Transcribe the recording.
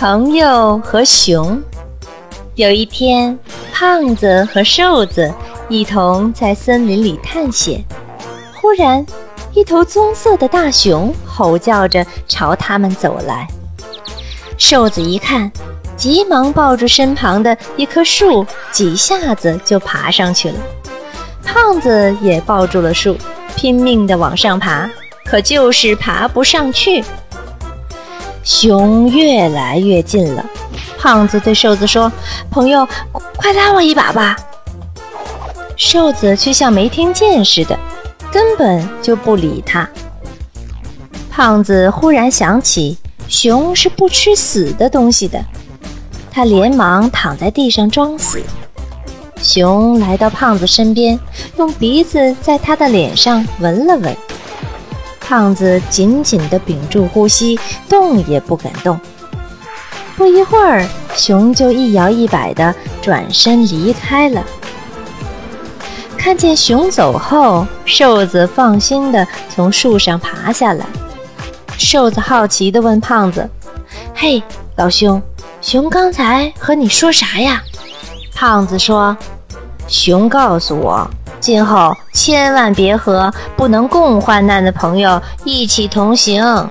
朋友和熊。有一天，胖子和瘦子一同在森林里探险。忽然，一头棕色的大熊吼叫着朝他们走来。瘦子一看，急忙抱住身旁的一棵树，几下子就爬上去了。胖子也抱住了树，拼命地往上爬，可就是爬不上去。熊越来越近了，胖子对瘦子说：“朋友，快拉我一把吧。”瘦子却像没听见似的，根本就不理他。胖子忽然想起，熊是不吃死的东西的，他连忙躺在地上装死。熊来到胖子身边，用鼻子在他的脸上闻了闻。胖子紧紧地屏住呼吸，动也不敢动。不一会儿，熊就一摇一摆地转身离开了。看见熊走后，瘦子放心地从树上爬下来。瘦子好奇地问胖子：“嘿，老兄，熊刚才和你说啥呀？”胖子说：“熊告诉我。”今后千万别和不能共患难的朋友一起同行。